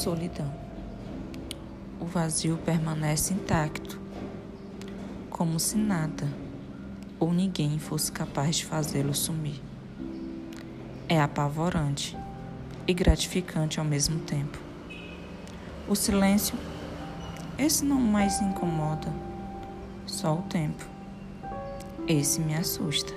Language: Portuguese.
solidão. O vazio permanece intacto, como se nada ou ninguém fosse capaz de fazê-lo sumir. É apavorante e gratificante ao mesmo tempo. O silêncio, esse não mais incomoda, só o tempo. Esse me assusta.